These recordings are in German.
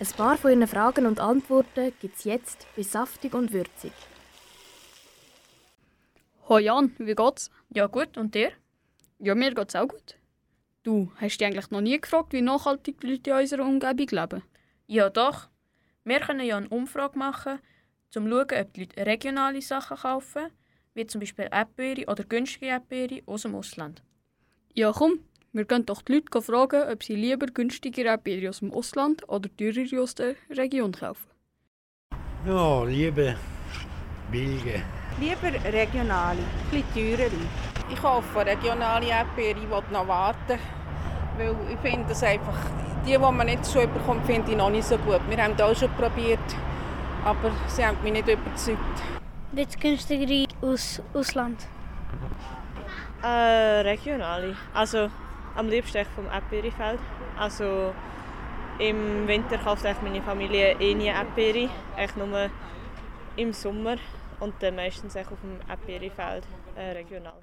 Ein paar von Ihren Fragen und Antworten gibt es jetzt bei Saftig und Würzig. Hoi Jan, wie geht's? Ja gut, und dir? Ja, mir geht's auch gut. Du, hast dich eigentlich noch nie gefragt, wie nachhaltig die Leute in unserer Umgebung leben? Ja doch. Wir können ja eine Umfrage machen, um zu schauen, ob die Leute regionale Sachen kaufen, wie zum Beispiel Erdbeere oder günstige Erdbeere aus dem Ausland. Ja komm, wir können doch die Leute fragen, ob sie lieber günstigere Erdbeere aus dem Ausland oder teurere aus der Region kaufen. Ja, liebe billige. Lieber regionale, ein bisschen teurere. Ich kaufe regionale Erdbeere, ich will noch warten. Weil ich finde das einfach, die, die man nicht schon bekommt, finde ich noch nicht so gut. Wir haben das auch schon probiert, aber sie haben mich nicht überzeugt. Wird günstigere aus Ausland? Äh, regionale. Also am liebsten echt vom Erdbeerefeld. Also im Winter kauft echt meine Familie eh nie Erdbeere, echt nur im Sommer und dann meistens echt auf dem Erdbeerefeld äh, regional.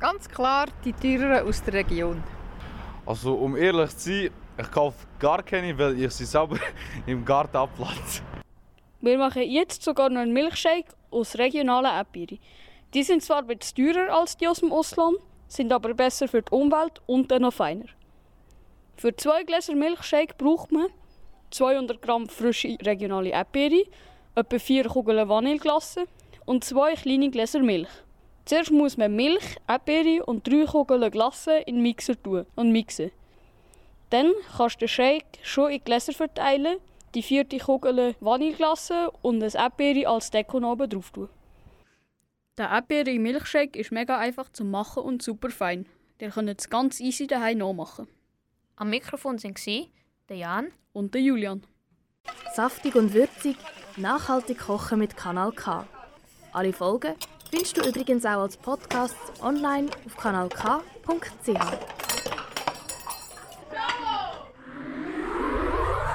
Ganz klar die teureren aus der Region. Also um ehrlich zu sein, ich kaufe gar keine, weil ich sie selber im Garten abpflanze. Wir machen jetzt sogar noch einen Milchshake aus regionalen Erdbeeren. Die sind zwar etwas teurer als die aus dem Ausland, sind aber besser für die Umwelt und dann noch feiner. Für zwei Gläser Milchshake braucht man 200 Gramm frische regionale Erdbeere, etwa 4 Kugeln Vanilleglasse und zwei kleine Gläser Milch. Zuerst muss man Milch, Erdbeere und drei Kugeln Glasse in den Mixer tun und mixen. Dann kannst du den Shake schon in Gläser verteilen, die vierte Kugel Vanilleglasse und ein Erdbeere als Deko oben drauf tun. Der Erdbeere-Milchshake ist mega einfach zu machen und super fein. Ihr könnt es ganz easy daheim nachmachen. Am Mikrofon waren der Jan und der Julian. Saftig und würzig, nachhaltig kochen mit Kanal K. Alle Folgen findest du übrigens auch als Podcast online auf kanalk.ch.